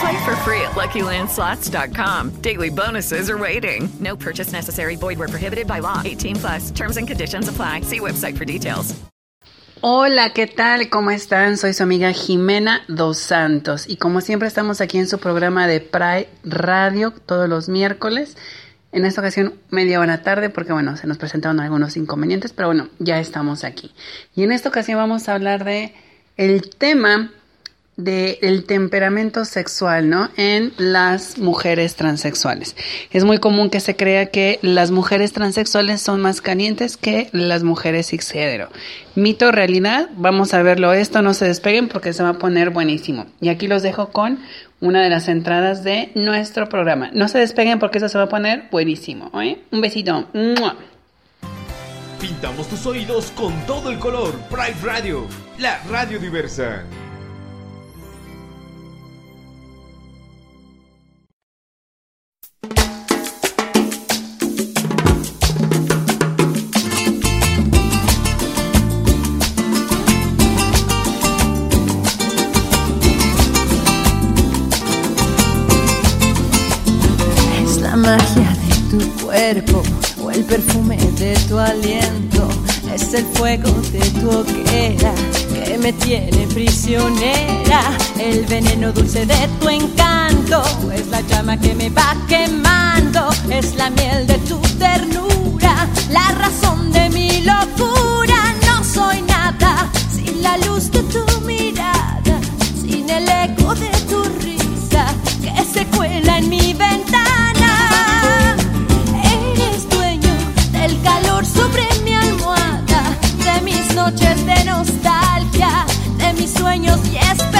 Play for free at LuckyLandSlots.com. Daily bonuses are waiting. No purchase necessary. Void where prohibited by law. 18 plus. Terms and conditions apply. See website for details. Hola, ¿qué tal? ¿Cómo están? Soy su amiga Jimena Dos Santos y como siempre estamos aquí en su programa de Pride Radio todos los miércoles. En esta ocasión media hora tarde porque bueno, se nos presentaron algunos inconvenientes, pero bueno, ya estamos aquí. Y en esta ocasión vamos a hablar de el tema del temperamento sexual, ¿no? En las mujeres transexuales. Es muy común que se crea que las mujeres transexuales son más calientes que las mujeres cisgénero. Mito, realidad, vamos a verlo esto, no se despeguen porque se va a poner buenísimo. Y aquí los dejo con una de las entradas de nuestro programa. No se despeguen porque eso se va a poner buenísimo, ¿eh? Un besito. Pintamos tus oídos con todo el color. Pride Radio, la radio diversa. Perfume de tu aliento. Es el fuego de tu hoguera que me tiene prisionera. El veneno dulce de tu encanto es la llama que me va quemando. Es la miel de tu ternura, la razón de mi locura. No soy nada sin la luz de tu mirada, sin el eco de tu noches de nostalgia, de mis sueños y esperanzas.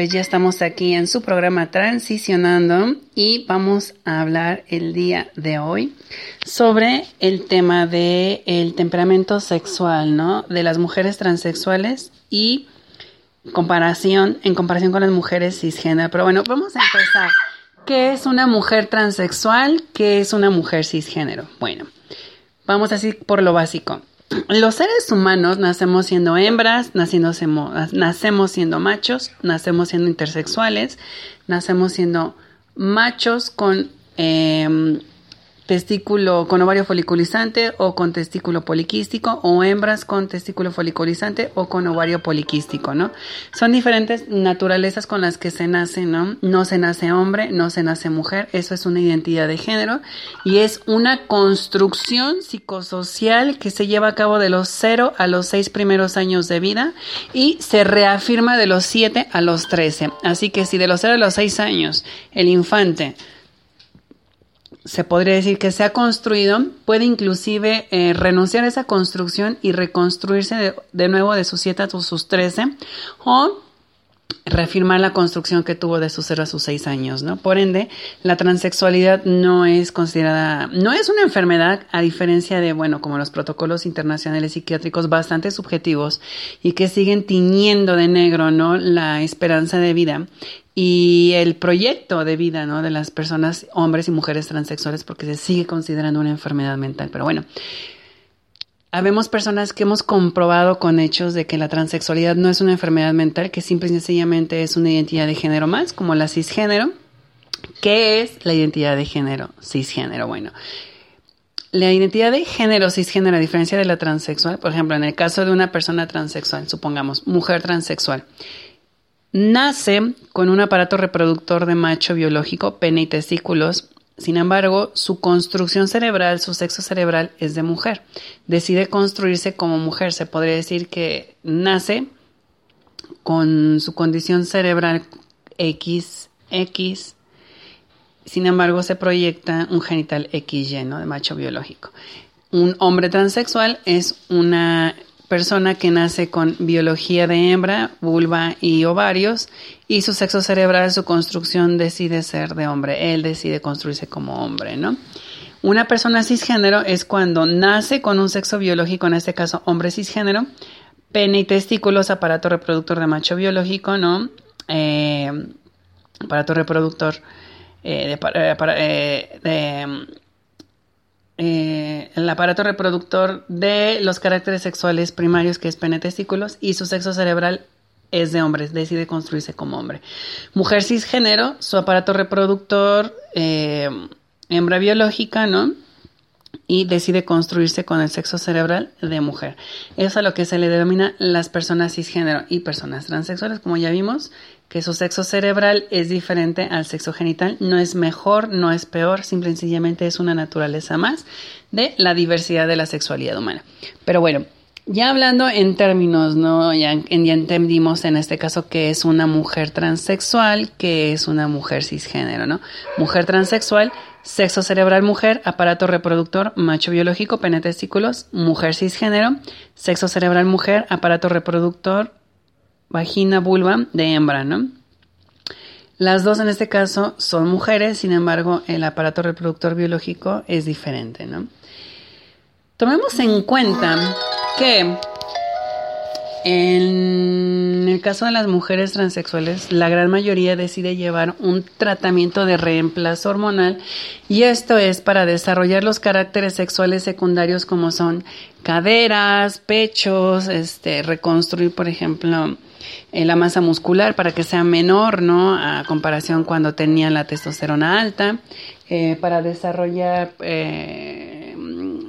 Pues ya estamos aquí en su programa Transicionando y vamos a hablar el día de hoy sobre el tema de el temperamento sexual, ¿no? De las mujeres transexuales y comparación en comparación con las mujeres cisgénero. Pero bueno, vamos a empezar. ¿Qué es una mujer transexual? ¿Qué es una mujer cisgénero? Bueno, vamos así por lo básico. Los seres humanos nacemos siendo hembras, nacemos siendo machos, nacemos siendo intersexuales, nacemos siendo machos con eh, testículo con ovario foliculizante o con testículo poliquístico o hembras con testículo foliculizante o con ovario poliquístico, ¿no? Son diferentes naturalezas con las que se nace, ¿no? No se nace hombre, no se nace mujer, eso es una identidad de género y es una construcción psicosocial que se lleva a cabo de los 0 a los 6 primeros años de vida y se reafirma de los 7 a los 13. Así que si de los 0 a los 6 años el infante se podría decir que se ha construido, puede inclusive eh, renunciar a esa construcción y reconstruirse de, nuevo de sus 7 a sus 13 o reafirmar la construcción que tuvo de sus 0 a sus 6 años, ¿no? Por ende, la transexualidad no es considerada, no es una enfermedad a diferencia de, bueno, como los protocolos internacionales psiquiátricos bastante subjetivos y que siguen tiñendo de negro, ¿no? La esperanza de vida y el proyecto de vida ¿no? de las personas, hombres y mujeres transexuales, porque se sigue considerando una enfermedad mental. Pero bueno, habemos personas que hemos comprobado con hechos de que la transexualidad no es una enfermedad mental, que simple y sencillamente es una identidad de género más, como la cisgénero. ¿Qué es la identidad de género cisgénero? Bueno, la identidad de género cisgénero, a diferencia de la transexual, por ejemplo, en el caso de una persona transexual, supongamos mujer transexual, Nace con un aparato reproductor de macho biológico, pene y testículos. Sin embargo, su construcción cerebral, su sexo cerebral es de mujer. Decide construirse como mujer. Se podría decir que nace con su condición cerebral XX. Sin embargo, se proyecta un genital XY, ¿no? De macho biológico. Un hombre transexual es una persona que nace con biología de hembra, vulva y ovarios, y su sexo cerebral, su construcción decide ser de hombre. Él decide construirse como hombre, ¿no? Una persona cisgénero es cuando nace con un sexo biológico, en este caso hombre cisgénero, pene y testículos, aparato reproductor de macho biológico, ¿no? Eh, aparato reproductor eh, de, eh, de eh, el aparato reproductor de los caracteres sexuales primarios, que es pene testículos, y su sexo cerebral es de hombres, decide construirse como hombre. Mujer cisgénero, su aparato reproductor, eh, hembra biológica, ¿no? Y decide construirse con el sexo cerebral de mujer. Eso es a lo que se le denomina las personas cisgénero y personas transexuales, como ya vimos, que su sexo cerebral es diferente al sexo genital, no es mejor, no es peor, simple y sencillamente es una naturaleza más de la diversidad de la sexualidad humana. Pero bueno, ya hablando en términos, ¿no? Ya, ya entendimos en este caso que es una mujer transexual, que es una mujer cisgénero, ¿no? Mujer transexual Sexo cerebral mujer, aparato reproductor macho biológico, pene testículos, mujer cisgénero. Sexo cerebral mujer, aparato reproductor vagina, vulva de hembra, ¿no? Las dos en este caso son mujeres, sin embargo, el aparato reproductor biológico es diferente, ¿no? Tomemos en cuenta que en el caso de las mujeres transexuales, la gran mayoría decide llevar un tratamiento de reemplazo hormonal y esto es para desarrollar los caracteres sexuales secundarios como son caderas, pechos, este, reconstruir, por ejemplo, eh, la masa muscular para que sea menor, ¿no? A comparación cuando tenían la testosterona alta, eh, para desarrollar eh,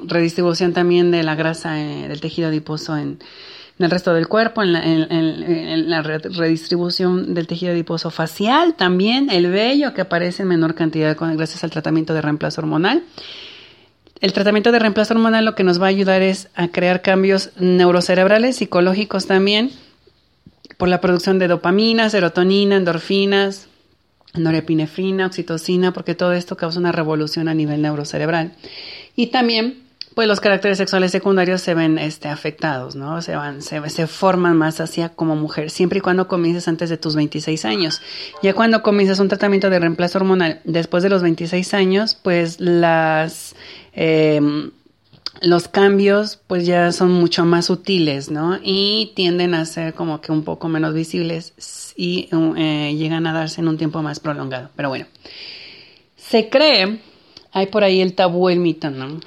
redistribución también de la grasa del tejido adiposo en en el resto del cuerpo, en la, redistribución del tejido adiposo facial, también el vello que aparece en menor cantidad gracias al tratamiento de reemplazo hormonal. El tratamiento de reemplazo hormonal lo que nos va a ayudar es a crear cambios neurocerebrales, psicológicos también, por la producción de dopamina, serotonina, endorfinas, norepinefrina, oxitocina, porque todo esto causa una revolución a nivel neurocerebral. Y también pues los caracteres sexuales secundarios se ven este, afectados, ¿no? Se van, se, se forman más hacia como mujer, siempre y cuando comiences antes de tus 26 años. Ya cuando comienzas un tratamiento de reemplazo hormonal después de los 26 años, pues las... Em, los cambios pues ya son mucho más sutiles, ¿no? Y tienden a ser como que un poco menos visibles y eh, llegan a darse en un tiempo más prolongado. Pero bueno, se cree, hay por ahí el tabú, el mito, ¿no?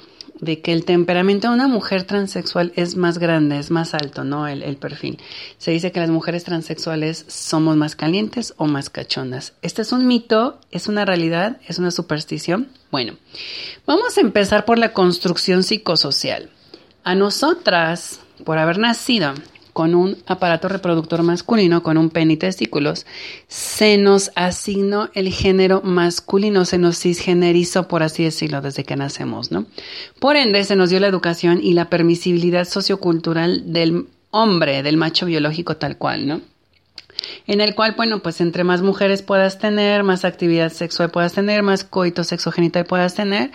De que el temperamento de una mujer transexual es más grande, es más alto, ¿no? El, perfil. Se dice que las mujeres transexuales somos más calientes o más cachondas. Este es un mito, es una realidad, es una superstición. Bueno, vamos a empezar por la construcción psicosocial. A nosotras, por haber nacido con un aparato reproductor masculino, con un pene y testículos, se nos asignó el género masculino, se nos cisgenerizó, por así decirlo, desde que nacemos, ¿no? Por ende, se nos dio la educación y la permisibilidad sociocultural del hombre, del macho biológico tal cual, ¿no? en el cual, bueno, pues entre más mujeres puedas tener, más actividad sexual puedas tener, más coito sexogenital puedas tener,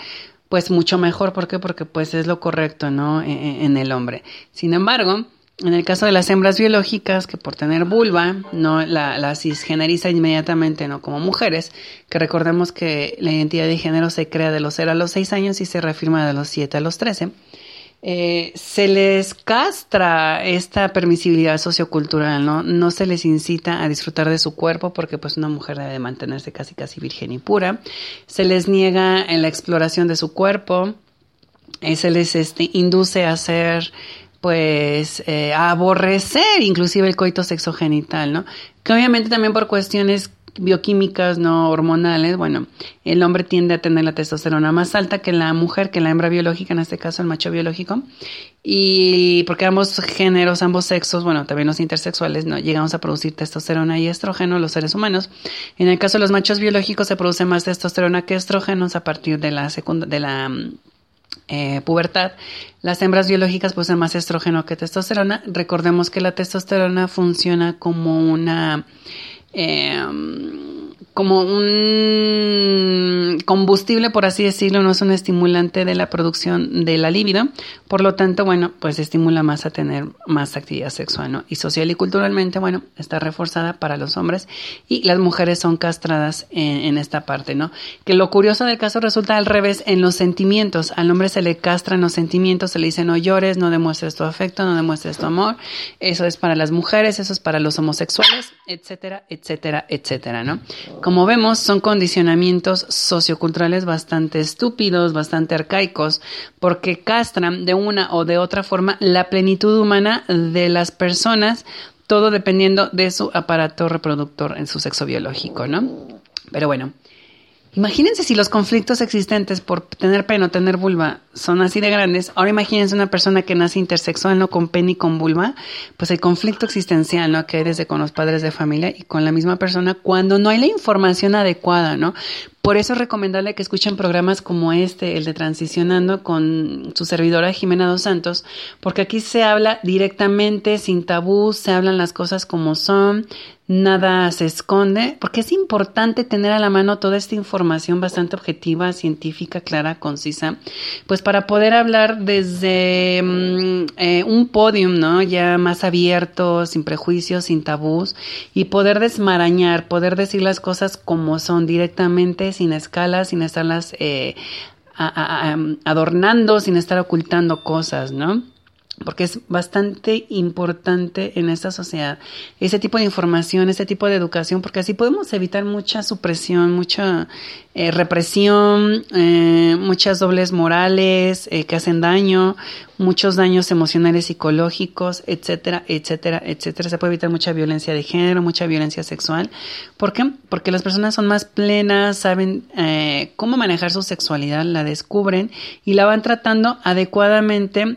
pues mucho mejor. ¿Por qué? Porque pues es lo correcto, ¿no? En, e, en el hombre. Sin embargo, en el caso de las hembras biológicas, que por tener vulva, no la, la cisgeneriza inmediatamente, no como mujeres, que recordemos que la identidad de género se crea de los 0 a los 6 años y se reafirma de los 7 a los 13. Eh, se les castra esta permisibilidad sociocultural, ¿no? No se les incita a disfrutar de su cuerpo porque pues una mujer debe mantenerse casi casi virgen y pura. Se les niega la exploración de su cuerpo. Eh, se les este, induce a hacer pues eh, aborrecer inclusive el coito sexogenital, ¿no? Que obviamente también por cuestiones bioquímicas no hormonales, bueno, el hombre tiende a tener la testosterona más alta que la mujer, que la hembra biológica, en este caso el macho biológico, y porque ambos géneros, ambos sexos, bueno, también los intersexuales, no llegamos a producir testosterona y estrógeno los seres humanos. En el caso de los machos biológicos se produce más testosterona que estrógenos a partir de la de la eh, pubertad, las hembras biológicas poseen más estrógeno que testosterona. Recordemos que la testosterona funciona como una eh, como un combustible, por así decirlo, no es un estimulante de la producción de la libido, por lo tanto, bueno, pues estimula más a tener más actividad sexual, ¿no? Y social y culturalmente, bueno, está reforzada para los hombres y las mujeres son castradas en, esta parte, ¿no? Que lo curioso del caso resulta al revés en los sentimientos, al hombre se le castran los sentimientos, se le dice no llores, no demuestres tu afecto, no demuestres tu amor, eso es para las mujeres, eso es para los homosexuales, etcétera, etcétera, etcétera, ¿no? Vemos, son condicionamientos socioculturales bastante estúpidos, bastante arcaicos, porque castran de una o de otra forma la plenitud humana de las personas, todo dependiendo de su aparato reproductor en su sexo biológico, ¿no? Pero bueno, Imagínense si los conflictos existentes por tener pene o tener vulva son así de grandes. Ahora imagínense una persona que nace intersexual, no con pene y con vulva. Pues el conflicto existencial, ¿no? Que hay desde con los padres de familia y con la misma persona cuando no hay la información adecuada, ¿no? Por eso es recomendable que escuchen programas como este, el de Transicionando, con su servidora Jimena Dos Santos, porque aquí se habla directamente, sin tabú, se hablan las cosas como son, nada se esconde, porque es importante tener a la mano toda esta información bastante objetiva, científica, clara, concisa, pues para poder hablar desde mm, eh, un podium, ¿no? Ya más abierto, sin prejuicios, sin tabús, y poder desmarañar, poder decir las cosas como son directamente, sin escalas, sin estarlas eh, adornando, sin estar ocultando cosas, ¿no? Porque es bastante importante en esta sociedad ese tipo de información, ese tipo de educación, porque así podemos evitar mucha supresión, mucha eh, represión, eh, muchas dobles morales eh, que hacen daño, muchos daños emocionales, psicológicos, etcétera, etcétera, etcétera. Se puede evitar mucha violencia de género, mucha violencia sexual. ¿Por qué? Porque las personas son más plenas, saben cómo manejar su sexualidad, la descubren y la van tratando adecuadamente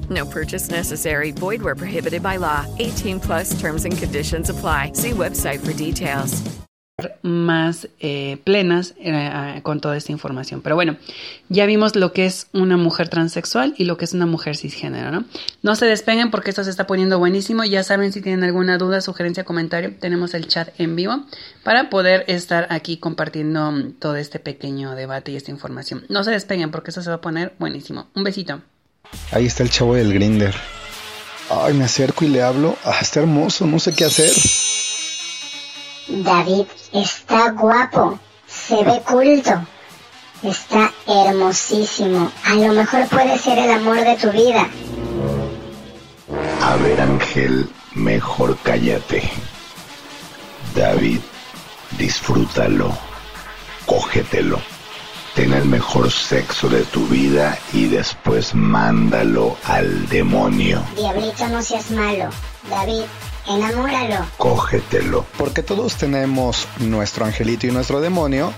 No purchase necessary. Void where prohibited by law. 18 plus terms and conditions apply. See website for details. más eh, plenas eh, con toda esta información. Pero bueno, ya vimos lo que es una mujer transexual y lo que es una mujer cisgénero, ¿no? No se despeguen porque esto se está poniendo buenísimo. Ya saben si tienen alguna duda, sugerencia, comentario, tenemos el chat en vivo para poder estar aquí compartiendo todo este pequeño debate y esta información. No se despeguen porque esto se va a poner buenísimo. Un besito. Ahí está el chavo del grinder. Ay, me acerco y le hablo. Ah, está hermoso, no sé qué hacer. David está guapo, se ve culto, está hermosísimo. A lo mejor puede ser el amor de tu vida. A ver, Ángel, mejor cállate. David, disfrútalo, cógetelo. Ten el mejor sexo de tu vida y después mándalo al demonio. Diablito, no seas malo. David, enamóralo. Cógetelo. Porque todos tenemos nuestro angelito y nuestro demonio.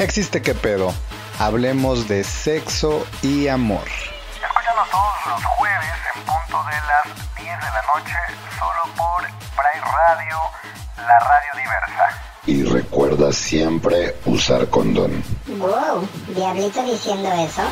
Existe qué pedo. Hablemos de sexo y amor. Escúchanos todos los jueves en punto de las 10 de la noche, solo por Pride Radio, la radio diversa. Y recuerda siempre usar condón. Wow, Diablito diciendo eso.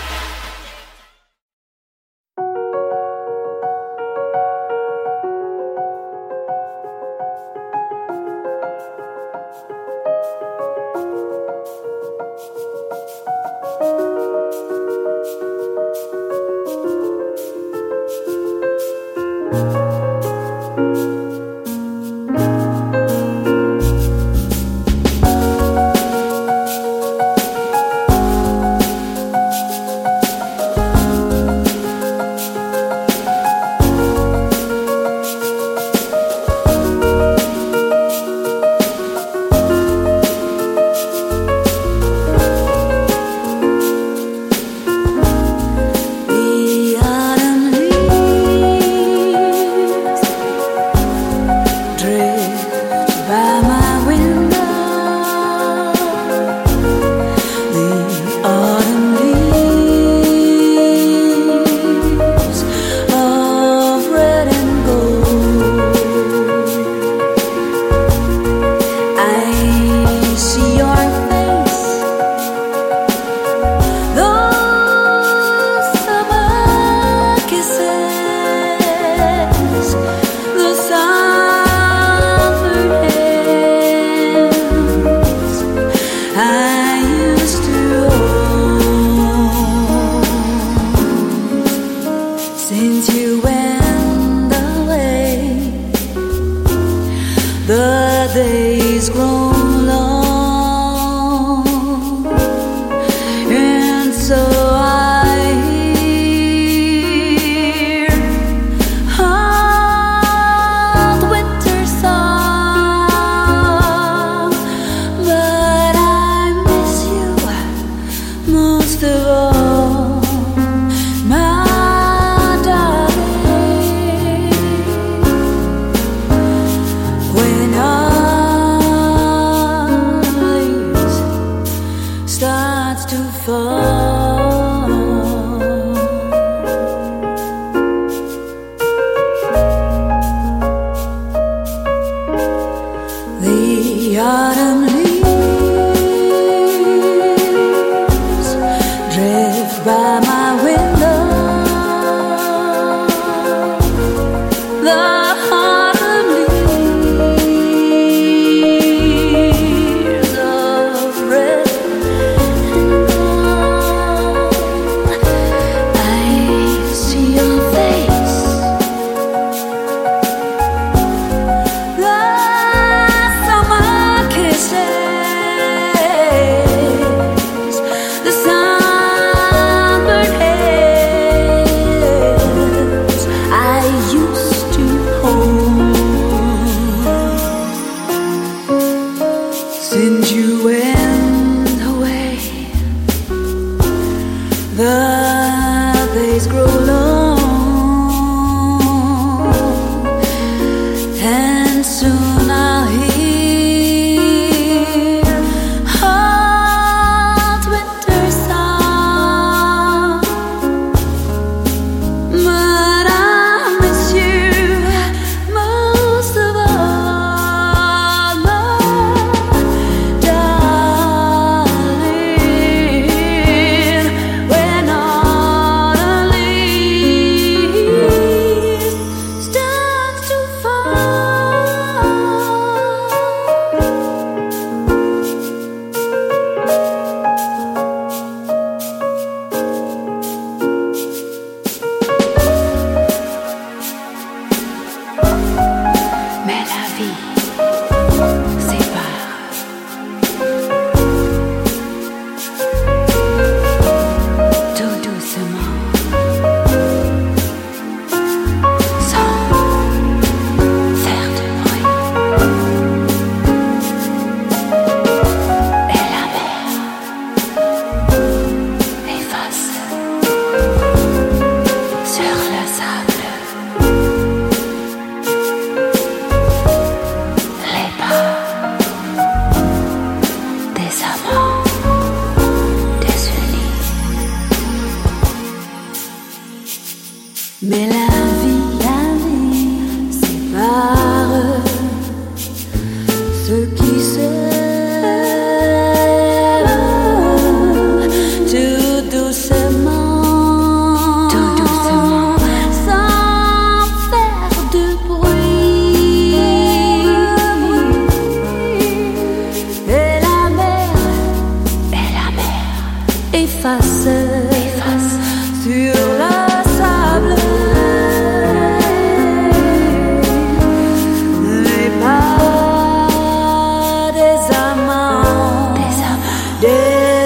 days grown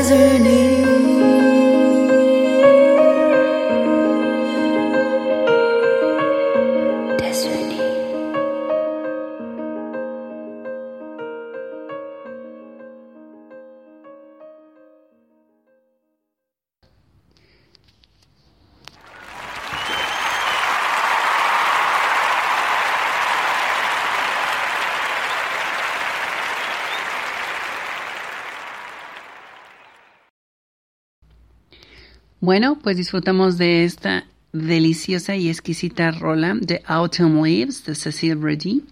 desert Bueno, pues disfrutamos de esta deliciosa y exquisita rola de Autumn Leaves de Cecile Brady.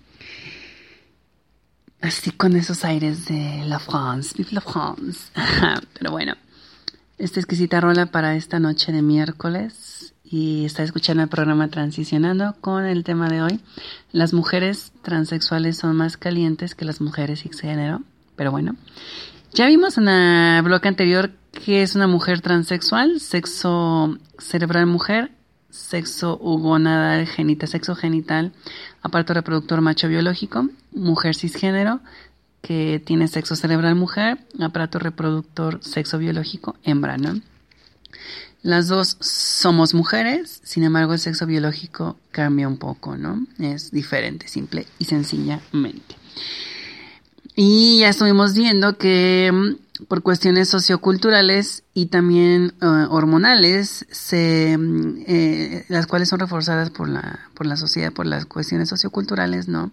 Así con esos aires de la France, vive la France. Pero bueno, esta exquisita rola para esta noche de miércoles y está escuchando el programa Transicionando con el tema de hoy. Las mujeres transexuales son más calientes que las mujeres cisgénero, pero bueno. Ya vimos en el bloque anterior que es una mujer transexual, sexo cerebral mujer, sexo ugonadal genital, sexo genital, aparato reproductor macho biológico, mujer cisgénero, que tiene sexo cerebral mujer, aparato reproductor sexo biológico hembra. Las dos somos mujeres, sin embargo el sexo biológico cambia un poco, ¿no? Es diferente, simple y sencillamente. Y ya estuvimos viendo que mm, por cuestiones socioculturales y también eh, hormonales, se, mm, eh, las cuales son reforzadas por la, por la sociedad, por las cuestiones socioculturales, ¿no?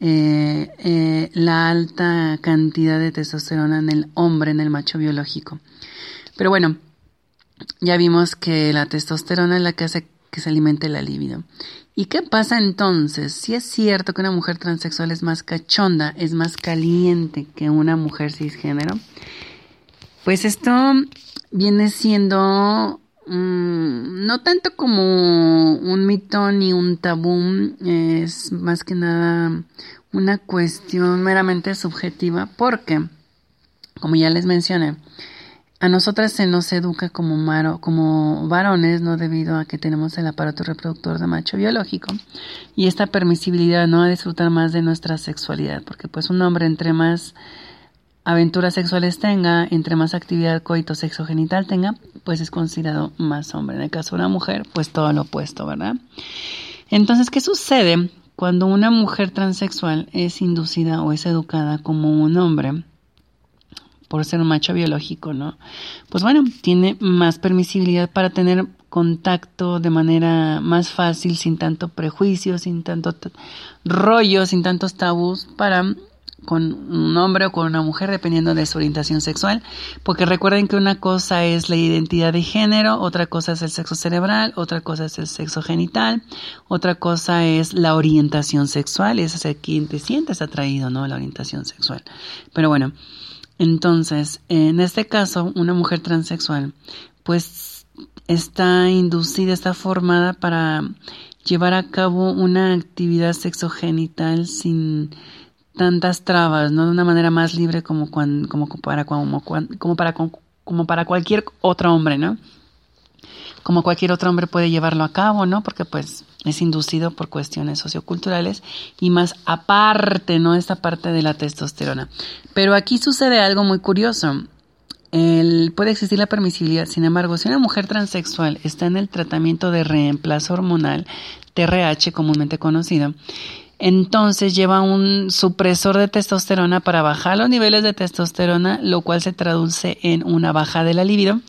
Eh, la alta cantidad de testosterona en el hombre, en el macho biológico. Pero bueno, ya vimos que la testosterona es la que hace que se alimente la libido. ¿Y qué pasa entonces? Si es cierto que una mujer transexual es más cachonda, es más caliente que una mujer cisgénero, pues esto viene siendo mm, no tanto como un mito ni un tabú, es más que nada una cuestión meramente subjetiva, porque, como ya les mencioné, a nosotras se nos educa como, varones, ¿no? Debido a que tenemos el aparato reproductor de macho biológico y esta permisibilidad, ¿no? A disfrutar más de nuestra sexualidad, porque pues un hombre entre más aventuras sexuales tenga, entre más actividad coito sexo genital tenga, pues es considerado más hombre. En el caso de una mujer, pues todo lo opuesto, ¿verdad? Entonces, ¿qué sucede cuando una mujer transexual es inducida o es educada como un hombre? Por ser un macho biológico, ¿no? Pues bueno, tiene más permisibilidad para tener contacto de manera más fácil, sin tanto prejuicio, sin tanto rollo, sin tantos tabús para con un hombre o con una mujer dependiendo de su orientación sexual, porque recuerden que una cosa es la identidad de género, otra cosa es el sexo cerebral, otra cosa es el sexo genital, otra cosa es la orientación sexual, es a quien te sientes atraído, ¿no? La orientación sexual. Pero bueno, entonces, en este caso, una mujer transexual, pues está inducida, está formada para llevar a cabo una actividad sexogenital sin tantas trabas, ¿no? De una manera más libre como, como, para, como, como, para, como para cualquier otro hombre, ¿no? Como cualquier otro hombre puede llevarlo a cabo, ¿no? Porque pues es inducido por cuestiones socioculturales y más aparte, ¿no? Esta parte de la testosterona. Pero aquí sucede algo muy curioso. El, puede existir la permisibilidad, sin embargo, si una mujer transexual está en el tratamiento de reemplazo hormonal, TRH comúnmente conocido, entonces lleva un supresor de testosterona para bajar los niveles de testosterona, lo cual se traduce en una baja de la libido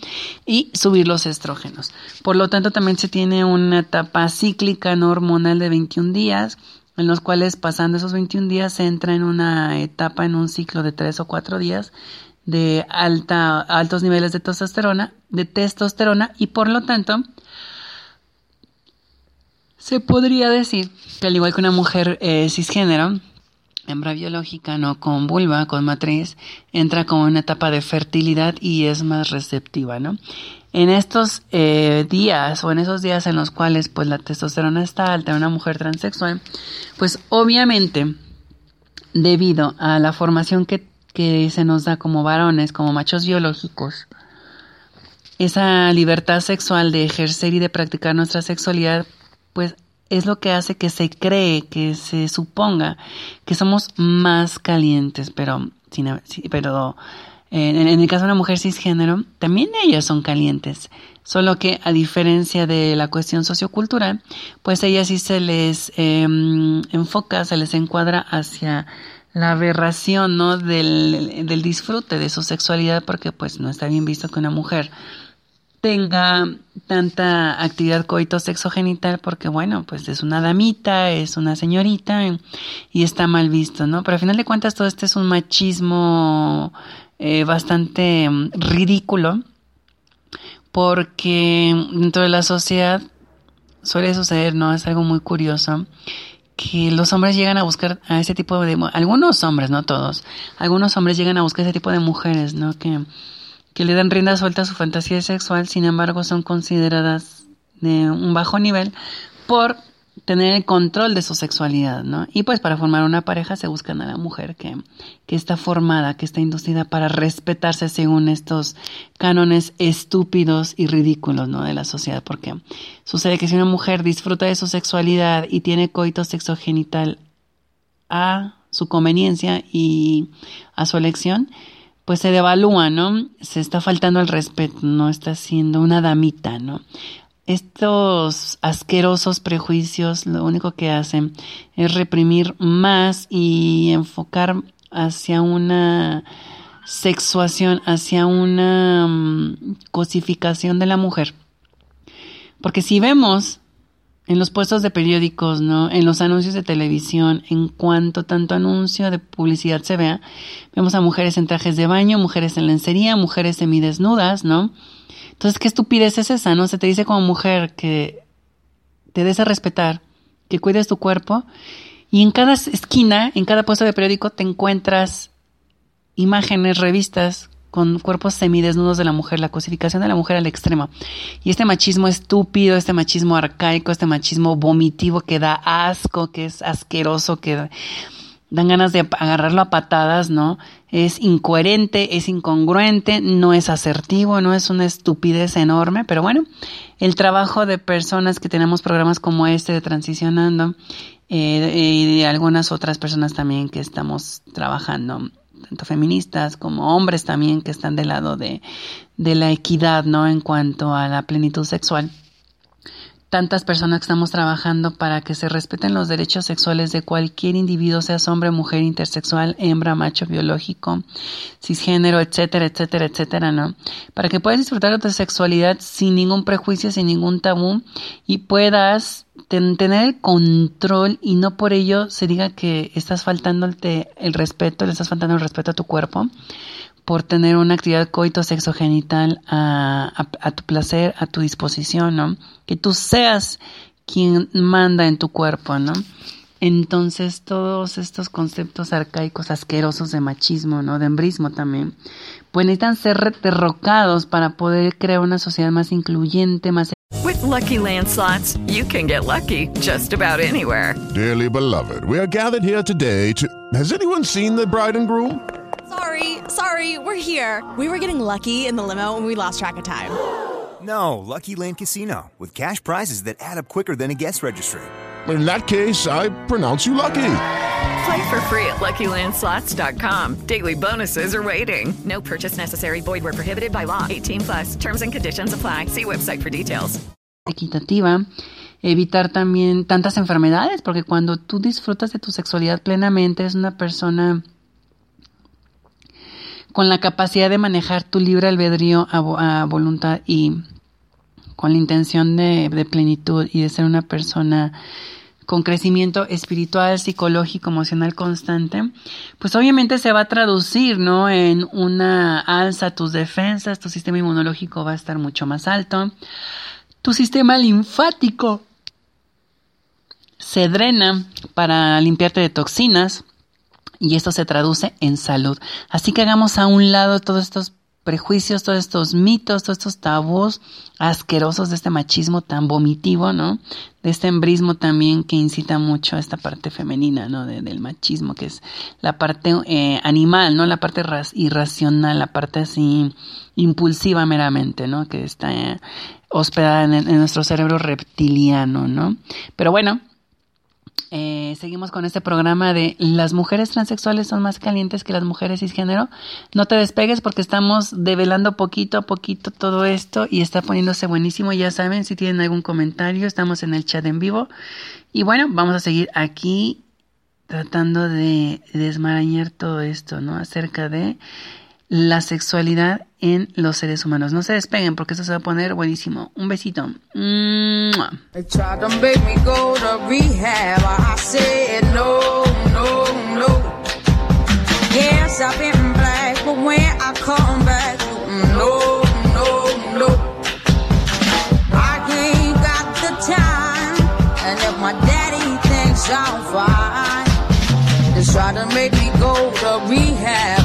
y subir los estrógenos. Por lo tanto, también se tiene una etapa cíclica no hormonal de 21 días, en los cuales pasando esos 21 días se entra en una etapa, en un ciclo de 3 o 4 días de alta, altos niveles de testosterona, de testosterona y por lo tanto se podría decir que al igual que una mujer eh, cisgénero, hembra biológica, no con vulva, con matriz, entra como una etapa de fertilidad y es más receptiva, ¿no? En estos eh, días o en esos días en los cuales pues la testosterona está alta en una mujer transexual, pues obviamente debido a la formación que, que se nos da como varones, como machos biológicos, esa libertad sexual de ejercer y de practicar nuestra sexualidad pues es lo que hace que se cree, que se suponga que somos más calientes, pero, pero en, el caso de una mujer cisgénero, también ellas son calientes, solo que a diferencia de la cuestión sociocultural, pues ellas sí se les em, enfoca, se les encuadra hacia la aberración, ¿no? Del, del disfrute de su sexualidad, porque pues no está bien visto que una mujer tenga tanta actividad coito sexogenital porque bueno, pues es una damita, es una señorita y está mal visto, ¿no? Pero al final de cuentas todo este es un machismo eh, bastante mm, ridículo porque dentro de la sociedad suele suceder, ¿no? Es algo muy curioso que los hombres llegan a buscar a ese tipo de algunos hombres, no todos, algunos hombres llegan a buscar ese tipo de mujeres, ¿no? Que, que le dan rienda suelta a su fantasía sexual, sin embargo son consideradas de un bajo nivel por tener el control de su sexualidad, ¿no? Y pues para formar una pareja se buscan a la mujer que, que está formada, que está inducida para respetarse según estos cánones estúpidos y ridículos, ¿no? De la sociedad, porque sucede que si una mujer disfruta de su sexualidad y tiene coito sexogenital a su conveniencia y a su elección, pues se devalúa, ¿no? Se está faltando el respeto, no está siendo una damita, ¿no? estos asquerosos prejuicios lo único que hacen es reprimir más y enfocar hacia una sexuación, hacia una mm, cosificación de la mujer. Porque si vemos en los puestos de periódicos, ¿no? En los anuncios de televisión, en cuanto tanto anuncio de publicidad se vea, vemos a mujeres en trajes de baño, mujeres en lencería, mujeres semidesnudas, ¿no? Entonces, ¿qué estupidez es esa? ¿No? Se te dice como mujer que te des a respetar, que cuides tu cuerpo y en cada esquina, en cada puesto de periódico te encuentras imágenes, revistas con cuerpos semidesnudos de la mujer, la cosificación de la mujer al extremo. Y este machismo estúpido, este machismo arcaico, este machismo vomitivo que da asco, que es asqueroso, que dan ganas de agarrarlo a patadas, ¿no? Es incoherente, es incongruente, no es asertivo, no es una estupidez enorme, pero bueno, el trabajo de personas que tenemos programas como este de Transicionando eh, y de algunas otras personas también que estamos trabajando, tanto feministas como hombres también que están del lado de, de la equidad, ¿no? En cuanto a la plenitud sexual tantas personas que estamos trabajando para que se respeten los derechos sexuales de cualquier individuo, seas hombre, mujer, intersexual, hembra, macho, biológico, cisgénero, etcétera, etcétera, etcétera, ¿no? Para que puedas disfrutar de tu sexualidad sin ningún prejuicio, sin ningún tabú y puedas tener el control y no por ello se diga que estás faltándote el respeto, le estás faltando el respeto a tu cuerpo por tener una actividad coito sexogenital a, a, tu placer, a tu disposición, ¿no? Que tú seas quien manda en tu cuerpo, ¿no? Entonces todos estos conceptos arcaicos, asquerosos de machismo, ¿no? De embrismo también, pues necesitan ser derrocados para poder crear una sociedad más incluyente, más... With lucky landslots, you can get lucky just about anywhere. Dearly beloved, we are gathered here today to... Has anyone seen the bride and groom? Sorry, sorry, we're here. We were getting lucky in the limo and we lost track of time. No, Lucky Land Casino, with cash prizes that add up quicker than a guest registry. In that case, I pronounce you lucky. Play for free at LuckyLandSlots.com. Daily bonuses are waiting. No purchase necessary. Void where prohibited by law. 18 plus. Terms and conditions apply. See website for details. Equitativa. Evitar también tantas enfermedades, porque cuando tú disfrutas de tu sexualidad plenamente, es una persona con la capacidad de manejar tu libre albedrío a, voluntad y con la intención de, plenitud y de ser una persona con crecimiento espiritual, psicológico, emocional constante, pues obviamente se va a traducir, ¿no? En una alza tus defensas, tu sistema inmunológico va a estar mucho más alto, tu sistema linfático se drena para limpiarte de toxinas, y esto se traduce en salud. Así que hagamos a un lado todos estos prejuicios, todos estos mitos, todos estos tabús asquerosos de este machismo tan vomitivo, ¿no? De este embrismo también que incita mucho a esta parte femenina, ¿no? del machismo, que es la parte eh, animal, ¿no? La parte irracional, la parte así impulsiva meramente, ¿no? Que está eh, hospedada en nuestro cerebro reptiliano, ¿no? Pero bueno, eh, seguimos con este programa de las mujeres transexuales son más calientes que las mujeres cisgénero. No te despegues porque estamos develando poquito a poquito todo esto y está poniéndose buenísimo. Ya saben, si tienen algún comentario, estamos en el chat en vivo. Y bueno, vamos a seguir aquí tratando de desmarañar todo esto, ¿no? Acerca de la sexualidad en los seres humanos. No se despeguen porque esto se va a poner buenísimo. Un besito. ¡Mua! try to make me go to rehab.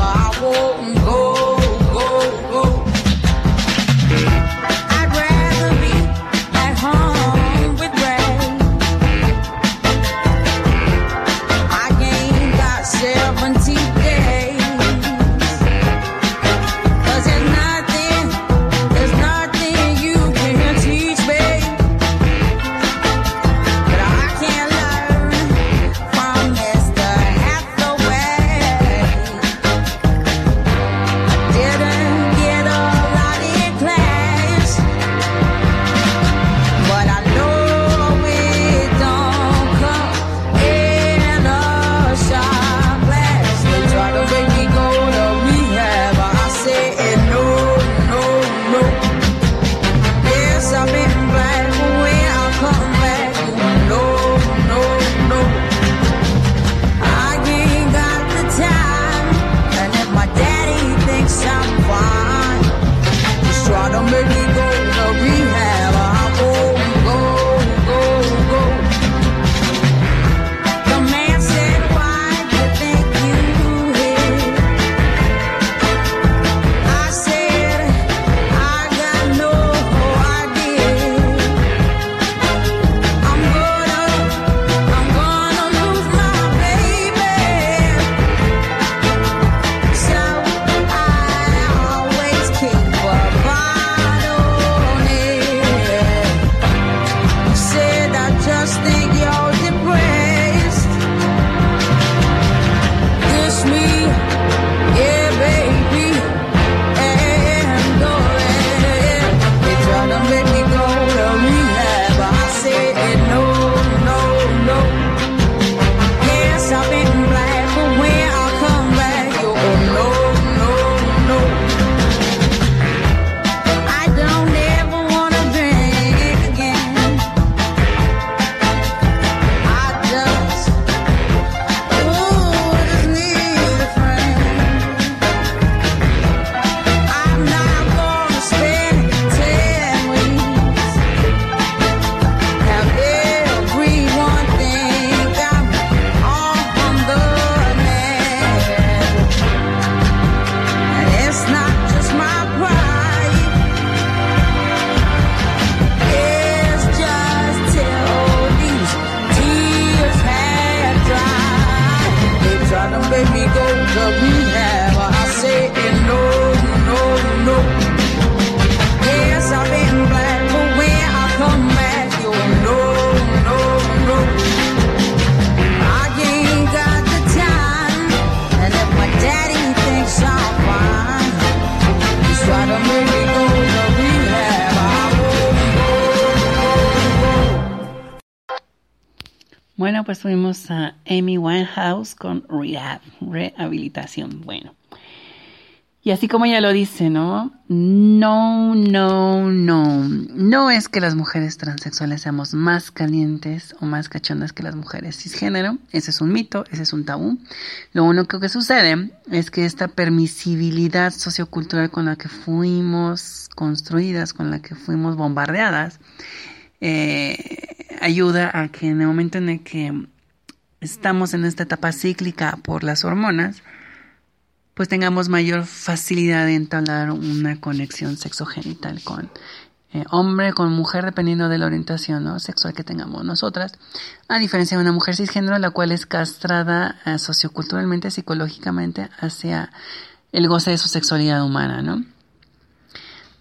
Pues fuimos a Amy Winehouse con Rehab, rehabilitación. Bueno. Y así como ella lo dice, ¿no? No, no, no. No es que las mujeres transexuales seamos más calientes o más cachondas que las mujeres cisgénero. Ese es un mito, ese es un tabú. Lo único que sucede es que esta permisibilidad sociocultural con la que fuimos construidas, con la que fuimos bombardeadas, eh, ayuda a que en el momento en el que estamos en esta etapa cíclica por las hormonas, pues tengamos mayor facilidad de entablar una conexión sexogenital con eh, hombre, con mujer, dependiendo de la orientación ¿no? sexual que tengamos nosotras, a diferencia de una mujer cisgénero, la cual es castrada eh, socioculturalmente, psicológicamente, hacia el goce de su sexualidad humana, ¿no?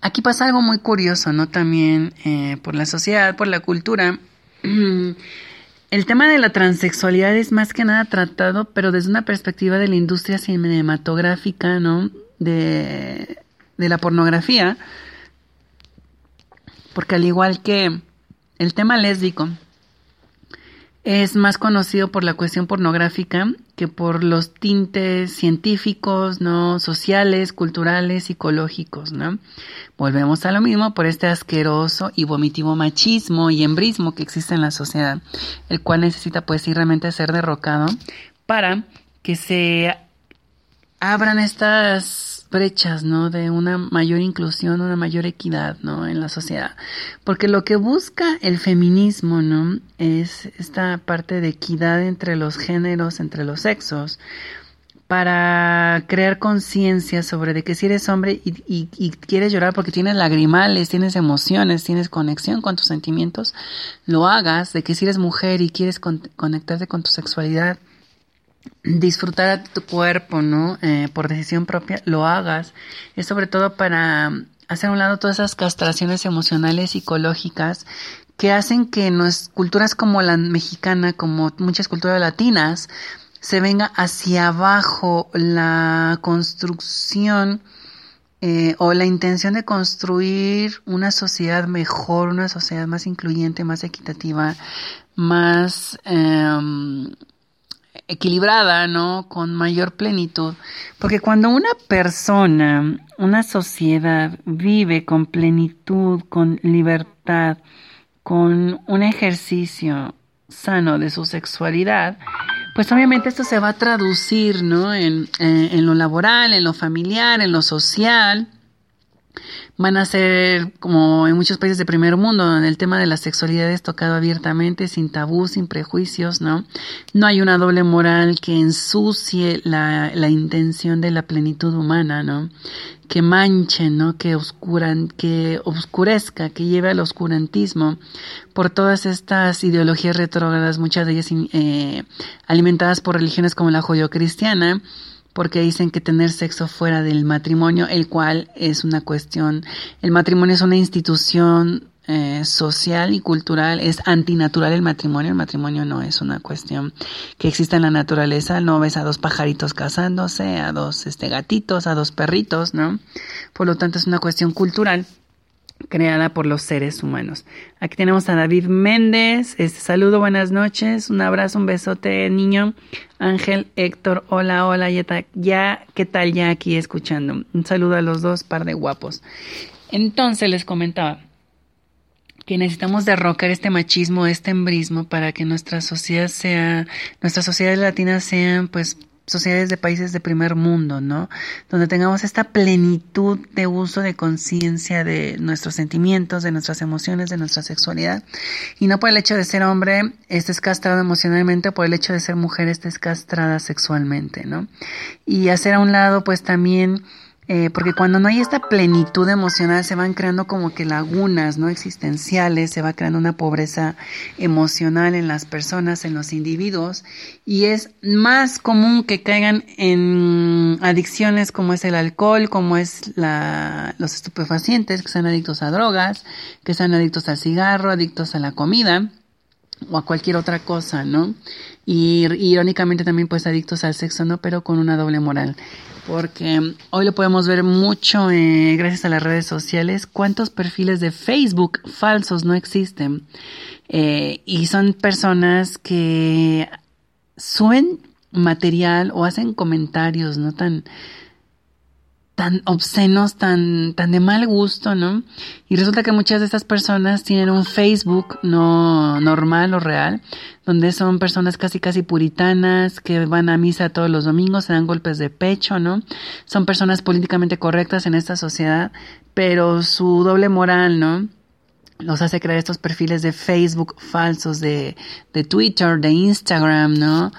Aquí pasa algo muy curioso, ¿no? También eh, por la sociedad, por la cultura. El tema de la transexualidad es más que nada tratado, pero desde una perspectiva de la industria cinematográfica, ¿no? De, de la pornografía. Porque al igual que el tema lésbico es más conocido por la cuestión pornográfica que por los tintes científicos, ¿no? sociales, culturales, psicológicos, ¿no? Volvemos a lo mismo por este asqueroso y vomitivo machismo y embrismo que existe en la sociedad, el cual necesita pues ir realmente ser derrocado para que se abran estas brechas, ¿no? De una mayor inclusión, una mayor equidad, ¿no? En la sociedad. Porque lo que busca el feminismo, ¿no? Es esta parte de equidad entre los géneros, entre los sexos, para crear conciencia sobre de que si eres hombre y, y, y, quieres llorar porque tienes lagrimales, tienes emociones, tienes conexión con tus sentimientos, lo hagas, de que si eres mujer y quieres con, conectarte con tu sexualidad, disfrutar a tu cuerpo, ¿no? Eh, por decisión propia, lo hagas. Es sobre todo para hacer a un lado todas esas castraciones emocionales, psicológicas, que hacen que nuestras culturas como la mexicana, como muchas culturas latinas, se venga hacia abajo la construcción eh, o la intención de construir una sociedad mejor, una sociedad más incluyente, más equitativa, más eh, equilibrada, ¿no? Con mayor plenitud. Porque cuando una persona, una sociedad vive con plenitud, con libertad, con un ejercicio sano de su sexualidad, pues obviamente esto se va a traducir, ¿no? En, en, en lo laboral, en lo familiar, en lo social, van a ser como en muchos países de primer mundo, el tema de la sexualidad es tocado abiertamente, sin tabú, sin prejuicios, ¿no? No hay una doble moral que ensucie la, la intención de la plenitud humana, ¿no? Que manche, ¿no? Que oscuran, que oscurezca, que lleve al oscurantismo por todas estas ideologías retrógradas, muchas de ellas eh, alimentadas por religiones como la judio-cristiana, porque dicen que tener sexo fuera del matrimonio, el cual es una cuestión, el matrimonio es una institución eh, social y cultural, es antinatural el matrimonio, el matrimonio no es una cuestión que exista en la naturaleza, no ves a dos pajaritos casándose, a dos este, gatitos, a dos perritos, ¿no? Por lo tanto es una cuestión cultural creada por los seres humanos. Aquí tenemos a David Méndez. Este saludo, buenas noches, un abrazo, un besote, niño. Ángel, Héctor, hola, hola, ya, ya, ¿qué tal ya aquí escuchando? Un saludo a los dos, par de guapos. Entonces les comentaba que necesitamos derrocar este machismo, este embrismo para que nuestra sociedad sea, nuestras sociedades latinas sean pues sociedades de países de primer mundo, ¿no? Donde tengamos esta plenitud de uso de conciencia de nuestros sentimientos, de nuestras emociones, de nuestra sexualidad. Y no por el hecho de ser hombre estés castrado emocionalmente, por el hecho de ser mujer estés castrada sexualmente, ¿no? Y hacer a un lado, pues también eh, porque cuando no hay esta plenitud emocional se van creando como que lagunas no existenciales, se va creando una pobreza emocional en las personas, en los individuos y es más común que caigan en adicciones como es el alcohol, como es la, los estupefacientes, que sean adictos a drogas, que sean adictos al cigarro, adictos a la comida o a cualquier otra cosa, ¿no? Y irónicamente también pues adictos al sexo, ¿no? Pero con una doble moral porque hoy lo podemos ver mucho eh, gracias a las redes sociales, cuántos perfiles de Facebook falsos no existen. Eh, y son personas que suben material o hacen comentarios no tan tan obscenos, tan, tan de mal gusto, ¿no? Y resulta que muchas de estas personas tienen un Facebook no normal o real, donde son personas casi casi puritanas, que van a misa todos los domingos, se dan golpes de pecho, ¿no? Son personas políticamente correctas en esta sociedad, pero su doble moral, ¿no? los hace crear estos perfiles de Facebook falsos, de, de Twitter, de Instagram, ¿no?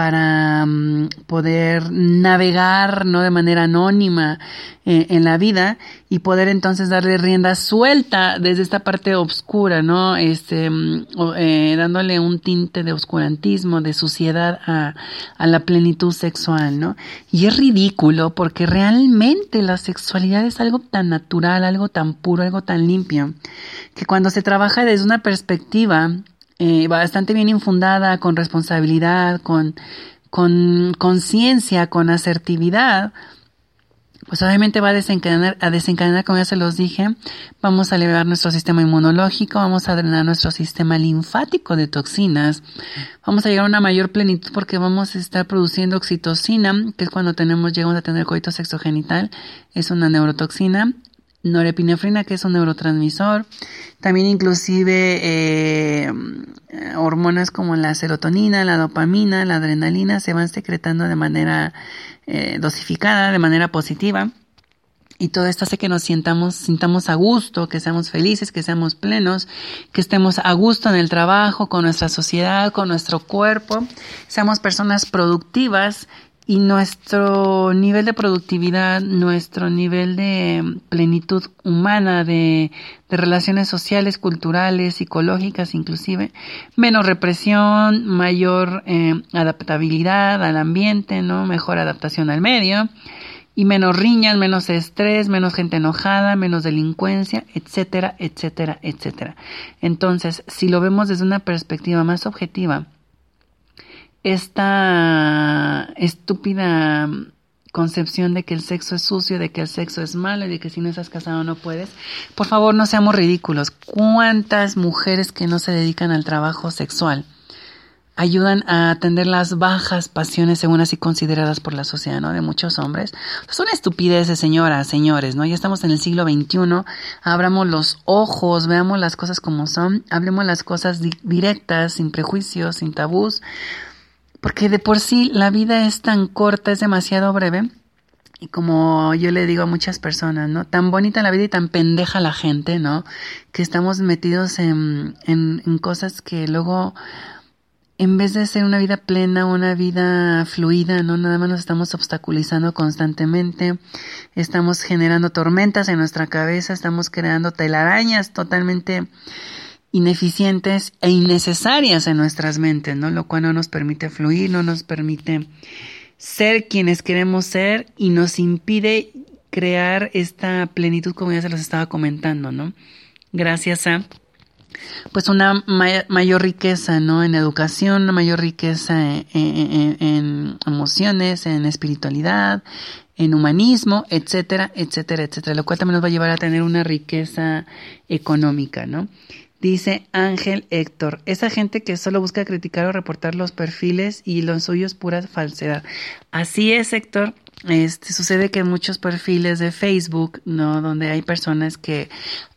Para um, poder navegar no de manera anónima eh, en la vida y poder entonces darle rienda suelta desde esta parte oscura no este um, eh, dándole un tinte de oscurantismo de suciedad a, a la plenitud sexual no y es ridículo porque realmente la sexualidad es algo tan natural algo tan puro algo tan limpio que cuando se trabaja desde una perspectiva eh, bastante bien infundada, con responsabilidad, con con conciencia, con asertividad, pues obviamente va a desencadenar, a desencadenar, como ya se los dije, vamos a elevar nuestro sistema inmunológico, vamos a drenar nuestro sistema linfático de toxinas, vamos a llegar a una mayor plenitud porque vamos a estar produciendo oxitocina, que es cuando tenemos, llegamos a tener coito sexogenital, es una neurotoxina, norepinefrina, que es un neurotransmisor, también inclusive eh, hormonas como la serotonina, la dopamina, la adrenalina se van secretando de manera eh, dosificada, de manera positiva. Y todo esto hace que nos sientamos, sintamos a gusto, que seamos felices, que seamos plenos, que estemos a gusto en el trabajo, con nuestra sociedad, con nuestro cuerpo, seamos personas productivas y nuestro nivel de productividad, nuestro nivel de plenitud humana, de, de, relaciones sociales, culturales, psicológicas inclusive, menos represión, mayor eh, adaptabilidad al ambiente, ¿no? Mejor adaptación al medio y menos riñas, menos estrés, menos gente enojada, menos delincuencia, etcétera, etcétera, etcétera. Entonces, si lo vemos desde una perspectiva más objetiva, esta estúpida concepción de que el sexo es sucio, de que el sexo es malo y de que si no estás casado no puedes, por favor no seamos ridículos. ¿Cuántas mujeres que no se dedican al trabajo sexual? ayudan a atender las bajas pasiones según así consideradas por la sociedad, ¿no? De muchos hombres. Son estupideces, señoras, señores, ¿no? Ya estamos en el siglo XXI, abramos los ojos, veamos las cosas como son, hablemos las cosas directas, sin prejuicios, sin tabús, porque de por sí la vida es tan corta, es demasiado breve. Y como yo le digo a muchas personas, ¿no? Tan bonita la vida y tan pendeja la gente, ¿no? Que estamos metidos en, en, en cosas que luego en vez de ser una vida plena, una vida fluida, ¿no? Nada más nos estamos obstaculizando constantemente, estamos generando tormentas en nuestra cabeza, estamos creando telarañas totalmente ineficientes e innecesarias en nuestras mentes, ¿no? Lo cual no nos permite fluir, no nos permite ser quienes queremos ser y nos impide crear esta plenitud como ya se los estaba comentando, ¿no? Gracias a pues una mayor riqueza, ¿no? En educación, una mayor riqueza en, emociones, en espiritualidad, en humanismo, etcétera, etcétera, etcétera, lo cual también nos va a llevar a tener una riqueza económica, ¿no? Dice Ángel Héctor, esa gente que solo busca criticar o reportar los perfiles y los suyos pura falsedad. Así es, Héctor, este, sucede que en muchos perfiles de Facebook, ¿no? Donde hay personas que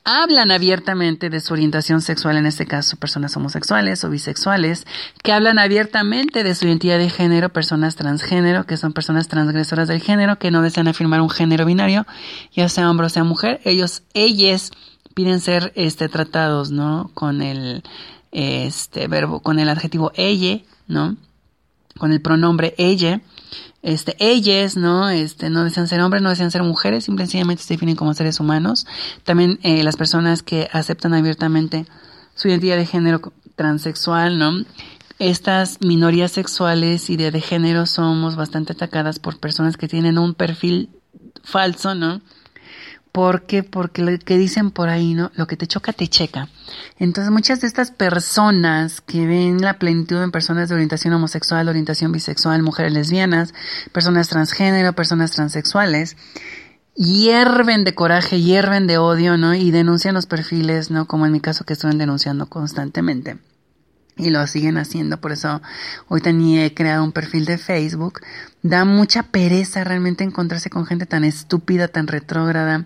hablan abiertamente de su orientación sexual, en este caso personas homosexuales o bisexuales, que hablan abiertamente de su identidad de género, personas transgénero, que son personas transgresoras del género, que no desean afirmar un género binario, ya sea hombre o sea mujer, ellos, ellas piden ser, este, tratados, ¿no? Con el, este, verbo, con el adjetivo ella, ¿no? Con el pronombre ella, este, ellas, ¿no? Este, no desean ser hombres, no desean ser mujeres, simplemente se definen como seres humanos. También eh, las personas que aceptan abiertamente su identidad de género transexual, ¿no? Estas minorías sexuales y de, de género somos bastante atacadas por personas que tienen un perfil falso, ¿no? ¿Por qué? Porque lo que dicen por ahí, ¿no? Lo que te choca, te checa. Entonces, muchas de estas personas que ven la plenitud en personas de orientación homosexual, orientación bisexual, mujeres lesbianas, personas transgénero, personas transexuales, hierven de coraje, hierven de odio, ¿no? Y denuncian los perfiles, ¿no? Como en mi caso que estuve denunciando constantemente y lo siguen haciendo. Por eso hoy tenía he creado un perfil de Facebook. Da mucha pereza realmente encontrarse con gente tan estúpida, tan retrógrada.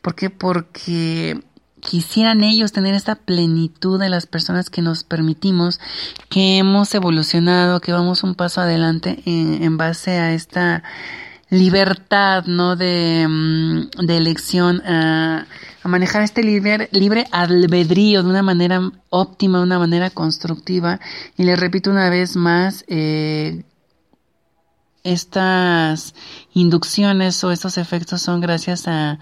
¿Por qué? Porque quisieran ellos tener esta plenitud de las personas que nos permitimos, que hemos evolucionado, que vamos un paso adelante en, en base a esta libertad, ¿no? De, mm, de elección a, manejar este libre, albedrío de una manera óptima, de una manera constructiva. Y le repito una vez más, eh, estas inducciones o estos efectos son gracias a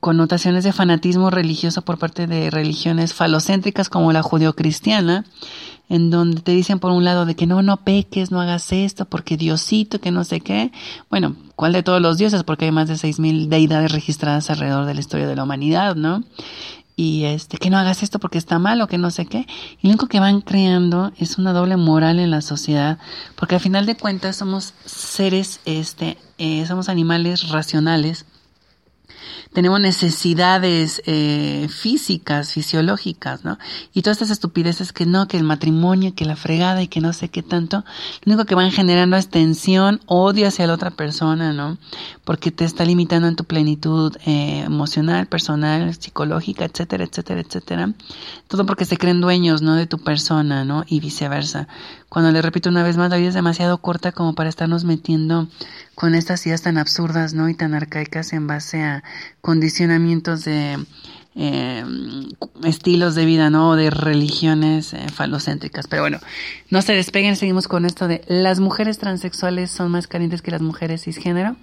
connotaciones de fanatismo religioso por parte de religiones falocéntricas como la judeocristiana en donde te dicen por un lado de que no, no peques, no hagas esto, porque Diosito, que no sé qué. Bueno, ¿cuál de todos los dioses? Porque hay más de seis mil deidades registradas alrededor de la historia de la humanidad, ¿no? Y este, que no hagas esto porque está mal o que no sé qué. Y lo único que van creando es una doble moral en la sociedad, porque al final de cuentas somos seres, este, eh, somos animales racionales tenemos necesidades eh, físicas, fisiológicas, ¿no? Y todas estas estupideces que no, que el matrimonio, que la fregada y que no sé qué tanto, lo único que van generando es tensión, odio hacia la otra persona, ¿no? Porque te está limitando en tu plenitud eh, emocional, personal, psicológica, etcétera, etcétera, etcétera. Todo porque se creen dueños, ¿no? De tu persona, ¿no? Y viceversa. Cuando le repito una vez más, la vida es demasiado corta como para estarnos metiendo con estas ideas tan absurdas, ¿no? Y tan arcaicas en base a condicionamientos de eh, estilos de vida, ¿no? De religiones eh, falocéntricas. Pero bueno, no se despeguen, seguimos con esto de las mujeres transexuales son más calientes que las mujeres cisgénero.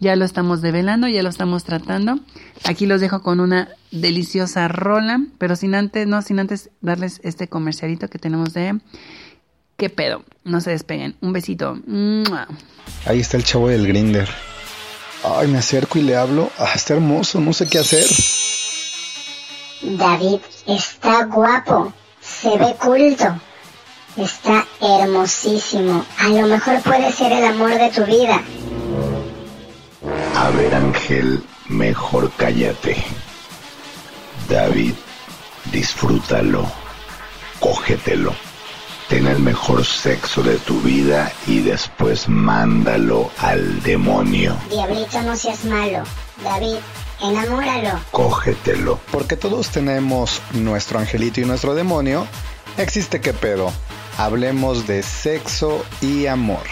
Ya lo estamos develando, ya lo estamos tratando. Aquí los dejo con una deliciosa rola, pero sin antes, no, sin antes darles este comercialito que tenemos de ¿Qué pedo? No se despeguen. Un besito. Ahí está el chavo del grinder. Ay, me acerco y le hablo. Ah, está hermoso, no sé qué hacer. David está guapo, se ve culto, está hermosísimo. A lo mejor puede ser el amor de tu vida. A ver, Ángel, mejor cállate. David, disfrútalo, cógetelo ten el mejor sexo de tu vida y después mándalo al demonio. Diablito, no seas malo. David, enamóralo. Cógetelo. Porque todos tenemos nuestro angelito y nuestro demonio. Existe qué pedo. Hablemos de sexo y amor.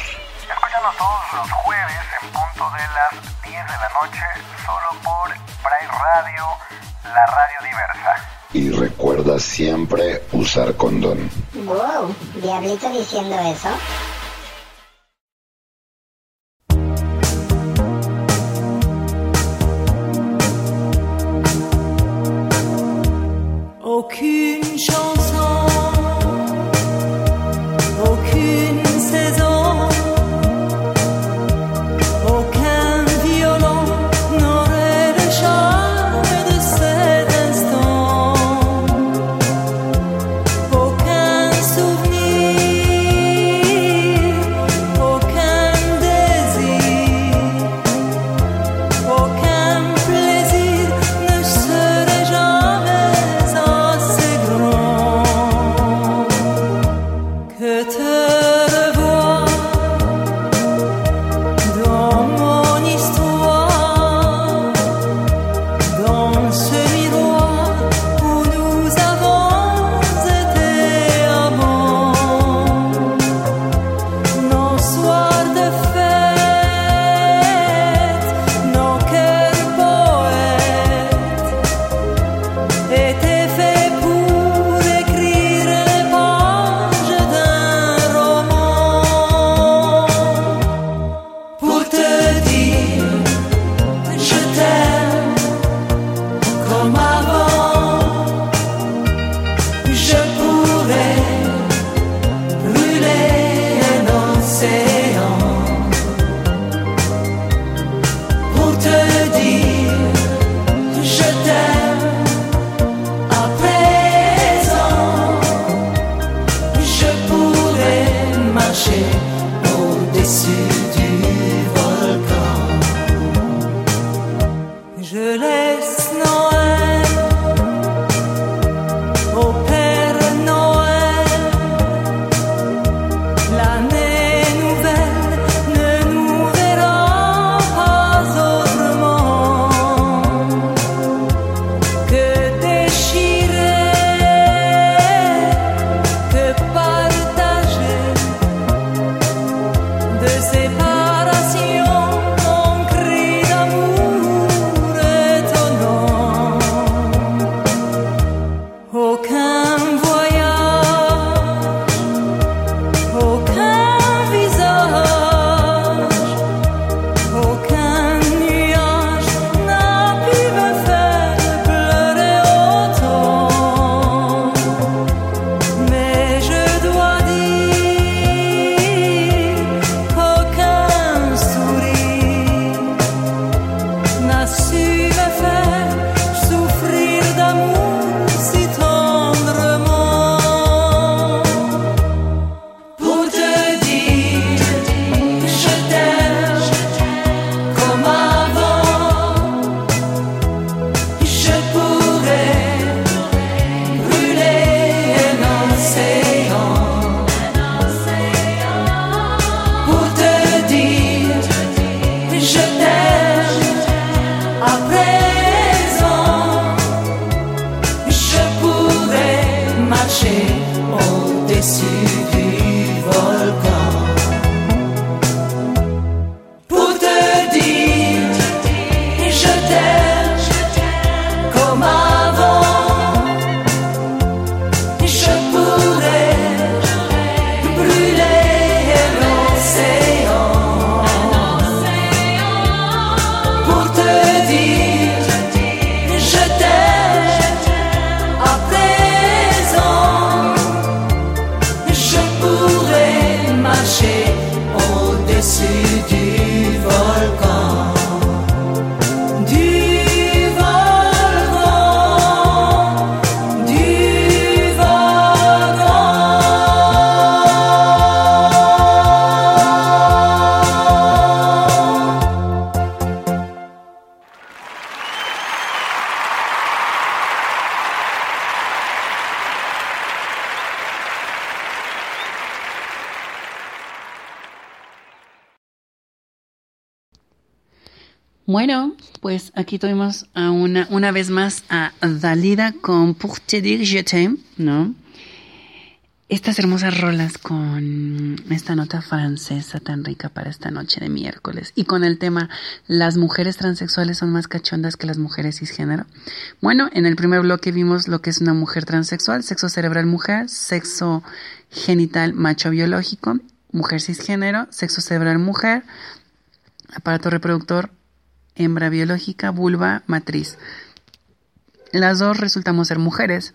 Escúchanos todos los jueves en punto de las 10 de la noche, solo por Pride Radio, la radio diversa. Y recuerda siempre usar condón. Wow, Diablito diciendo eso. Aucune chanson, Bueno, pues aquí tuvimos a una, una vez más a Dalida con Pour te dire je t'aime, ¿no? Estas hermosas rolas con esta nota francesa tan rica para esta noche de miércoles y con el tema las mujeres transexuales son más cachondas que las mujeres cisgénero. Bueno, en el primer bloque vimos lo que es una mujer transexual, sexo cerebral mujer, sexo genital macho biológico, mujer cisgénero, sexo cerebral mujer, aparato reproductor hembra biológica, vulva, matriz. Las dos resultamos ser mujeres.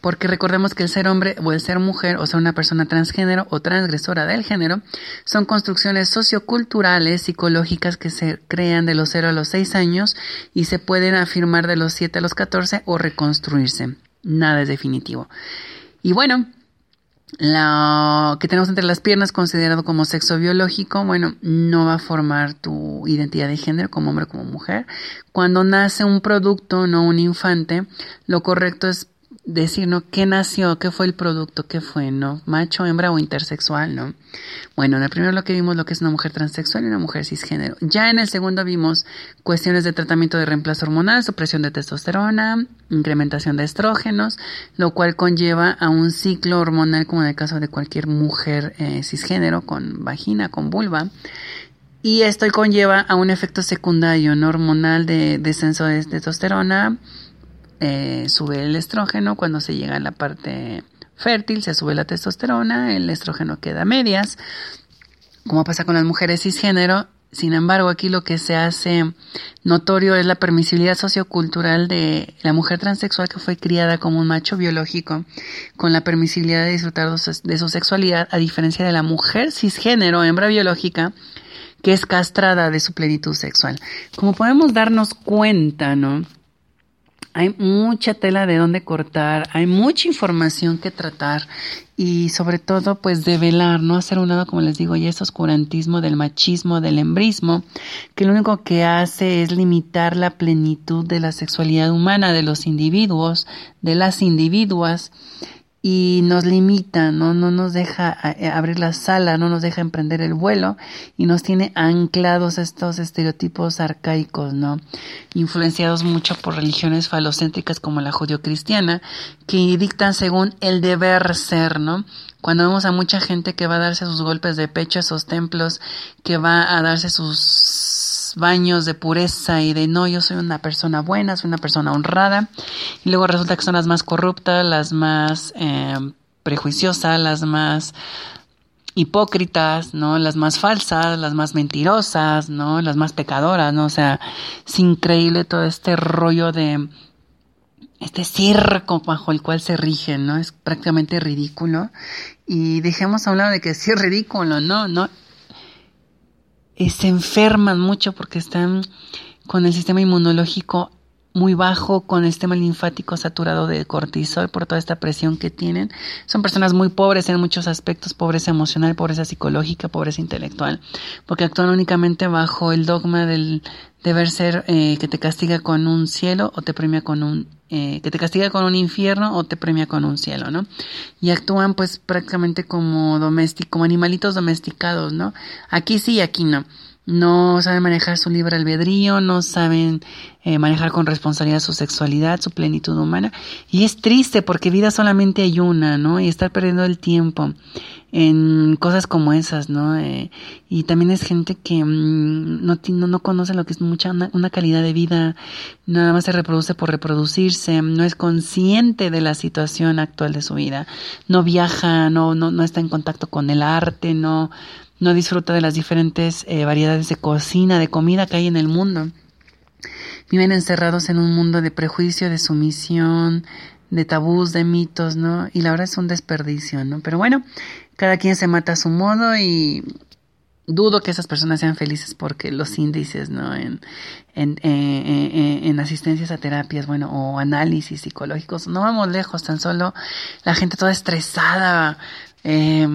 Porque recordemos que el ser hombre o el ser mujer, o sea, una persona transgénero o transgresora del género, son construcciones socioculturales, psicológicas que se crean de los 0 a los 6 años y se pueden afirmar de los 7 a los 14 o reconstruirse. Nada es definitivo. Y bueno, lo que tenemos entre las piernas considerado como sexo biológico, bueno, no va a formar tu identidad de género como hombre o como mujer. Cuando nace un producto, no un infante, lo correcto es decir, ¿no? ¿Qué nació? ¿Qué fue el producto? ¿Qué fue? ¿No? ¿Macho, hembra o intersexual? ¿No? Bueno, en el primero lo que vimos lo que es una mujer transexual y una mujer cisgénero. Ya en el segundo vimos cuestiones de tratamiento de reemplazo hormonal, supresión de testosterona, incrementación de estrógenos, lo cual conlleva a un ciclo hormonal como en el caso de cualquier mujer eh, cisgénero con vagina, con vulva. Y esto conlleva a un efecto secundario, ¿no? Hormonal de descenso de testosterona, eh, sube el estrógeno cuando se llega a la parte fértil, se sube la testosterona, el estrógeno queda a medias, como pasa con las mujeres cisgénero. Sin embargo, aquí lo que se hace notorio es la permisibilidad sociocultural de la mujer transexual que fue criada como un macho biológico, con la permisibilidad de disfrutar de su, sexualidad, a diferencia de la mujer cisgénero, hembra biológica, que es castrada de su plenitud sexual. Como podemos darnos cuenta, ¿no? Hay mucha tela de dónde cortar, hay mucha información que tratar y sobre todo pues develar, no hacer un lado como les digo ya ese oscurantismo del machismo, del embrismo, que lo único que hace es limitar la plenitud de la sexualidad humana de los individuos, de las individuas y nos limita, ¿no? no nos deja abrir la sala, no nos deja emprender el vuelo y nos tiene anclados estos estereotipos arcaicos, ¿no? Influenciados mucho por religiones falocéntricas como la judio-cristiana, que dictan según el deber ser, ¿no? Cuando vemos a mucha gente que va a darse sus golpes de pecho, esos templos, que va a darse sus baños de pureza y de no, yo soy una persona buena, soy una persona honrada, y luego resulta que son las más corruptas, las más eh, prejuiciosas, las más hipócritas, ¿no? Las más falsas, las más mentirosas, ¿no? Las más pecadoras, ¿no? O sea, es increíble todo este rollo de este circo bajo el cual se rigen, ¿no? Es prácticamente ridículo. Y dejemos a un lado de que sí es ridículo, ¿no? No, eh, se enferman mucho porque están con el sistema inmunológico muy bajo, con el sistema linfático saturado de cortisol por toda esta presión que tienen. Son personas muy pobres en muchos aspectos, pobreza emocional, pobreza psicológica, pobreza intelectual, porque actúan únicamente bajo el dogma del deber ser eh, que te castiga con un cielo o te premia con un eh, que te castiga con un infierno o te premia con un cielo, ¿no? Y actúan pues prácticamente como domésticos, como animalitos domesticados, ¿no? Aquí sí, aquí no. No saben manejar su libre albedrío, no saben eh, manejar con responsabilidad su sexualidad, su plenitud humana. Y es triste porque vida solamente hay una, ¿no? Y estar perdiendo el tiempo en cosas como esas, ¿no? Eh, y también es gente que mm, no, no, no conoce lo que es mucha una, una, calidad de vida, nada más se reproduce por reproducirse, no es consciente de la situación actual de su vida, no viaja, no, no, no está en contacto con el arte, no, no disfruta de las diferentes eh, variedades de cocina, de comida que hay en el mundo. viven encerrados en un mundo de prejuicio, de sumisión, de tabús, de mitos, ¿no? Y la verdad es un desperdicio, ¿no? Pero bueno, cada quien se mata a su modo y dudo que esas personas sean felices porque los índices, ¿no? En, en, en, en, asistencias a terapias, bueno, o análisis psicológicos, no vamos lejos, tan solo la gente toda estresada, eh,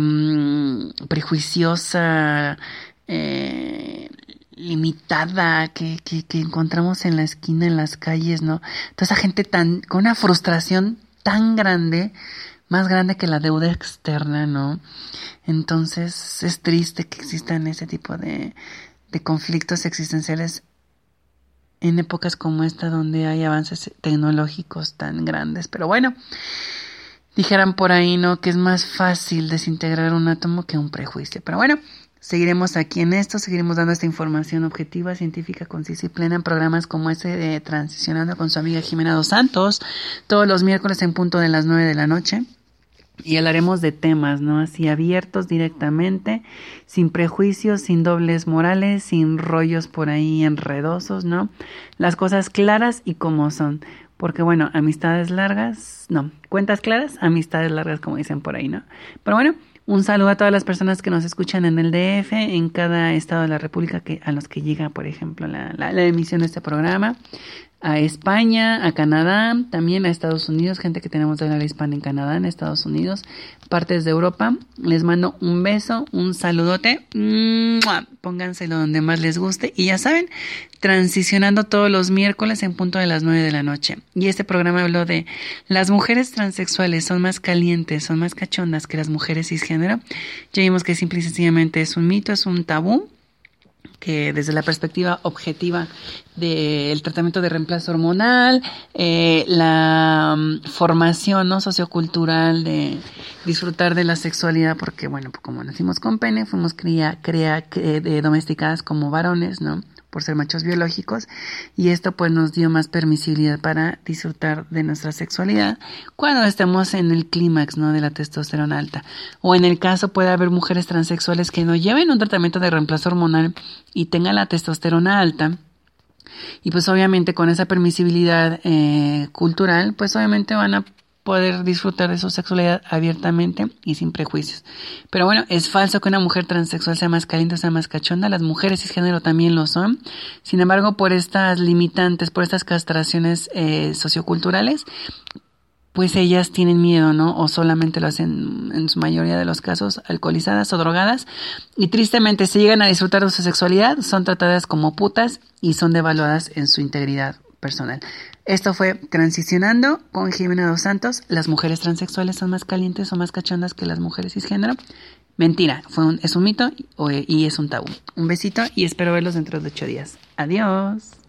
prejuiciosa, eh, limitada que, que, que encontramos en la esquina, en las calles, ¿no? Toda esa gente tan, con una frustración tan grande, más grande que la deuda externa, ¿no? Entonces es triste que existan ese tipo de, de conflictos existenciales en épocas como esta donde hay avances tecnológicos tan grandes. Pero bueno, dijeran por ahí, ¿no? Que es más fácil desintegrar un átomo que un prejuicio. Pero bueno, Seguiremos aquí en esto, seguiremos dando esta información objetiva, científica, concisa y plena en programas como este de Transicionando con su amiga Jimena Dos Santos, todos los miércoles en punto de las nueve de la noche. Y hablaremos de temas, ¿no? Así abiertos directamente, sin prejuicios, sin dobles morales, sin rollos por ahí enredosos, ¿no? Las cosas claras y como son. Porque bueno, amistades largas, no, cuentas claras, amistades largas como dicen por ahí, ¿no? Pero bueno, un saludo a todas las personas que nos escuchan en el DF, en cada estado de la República que, a los que llega, por ejemplo, la, la, la emisión de este programa a España, a Canadá, también a Estados Unidos, gente que tenemos de la hispana en Canadá, en Estados Unidos, partes de Europa. Les mando un beso, un saludote. Pónganselo donde más les guste. Y ya saben, transicionando todos los miércoles en punto de las 9 de la noche. Y este programa habló de las mujeres transexuales son más calientes, son más cachondas que las mujeres cisgénero. Ya vimos que simple y sencillamente es un mito, es un tabú que desde la perspectiva objetiva del tratamiento de reemplazo hormonal, eh, la um, formación ¿no? sociocultural de disfrutar de la sexualidad, porque bueno, pues como nacimos con pene, fuimos cría, cría, eh, domesticadas como varones, ¿no? Por ser machos biológicos y esto pues nos dio más permisibilidad para disfrutar de nuestra sexualidad cuando estemos en el clímax no de la testosterona alta. O en el caso puede haber mujeres transexuales que no lleven un tratamiento de reemplazo hormonal y tengan la testosterona alta. Y pues obviamente con esa permisibilidad eh, cultural pues obviamente van a poder disfrutar de su sexualidad abiertamente y sin prejuicios. Pero bueno, es falso que una mujer transexual sea más caliente sea más cachonda. Las mujeres cisgénero también lo son. Sin embargo, por estas limitantes, por estas castraciones eh, socioculturales, pues ellas tienen miedo, ¿no? O solamente lo hacen en su mayoría de los casos alcoholizadas o drogadas. Y tristemente, si llegan a disfrutar de su sexualidad, son tratadas como putas y son devaluadas en su integridad personal. Esto fue Transicionando con Jimena Dos Santos. Las mujeres transexuales son más calientes o más cachondas que las mujeres cisgénero. Mentira, fue un, es un mito y es un tabú. Un besito y espero verlos dentro de ocho días. Adiós.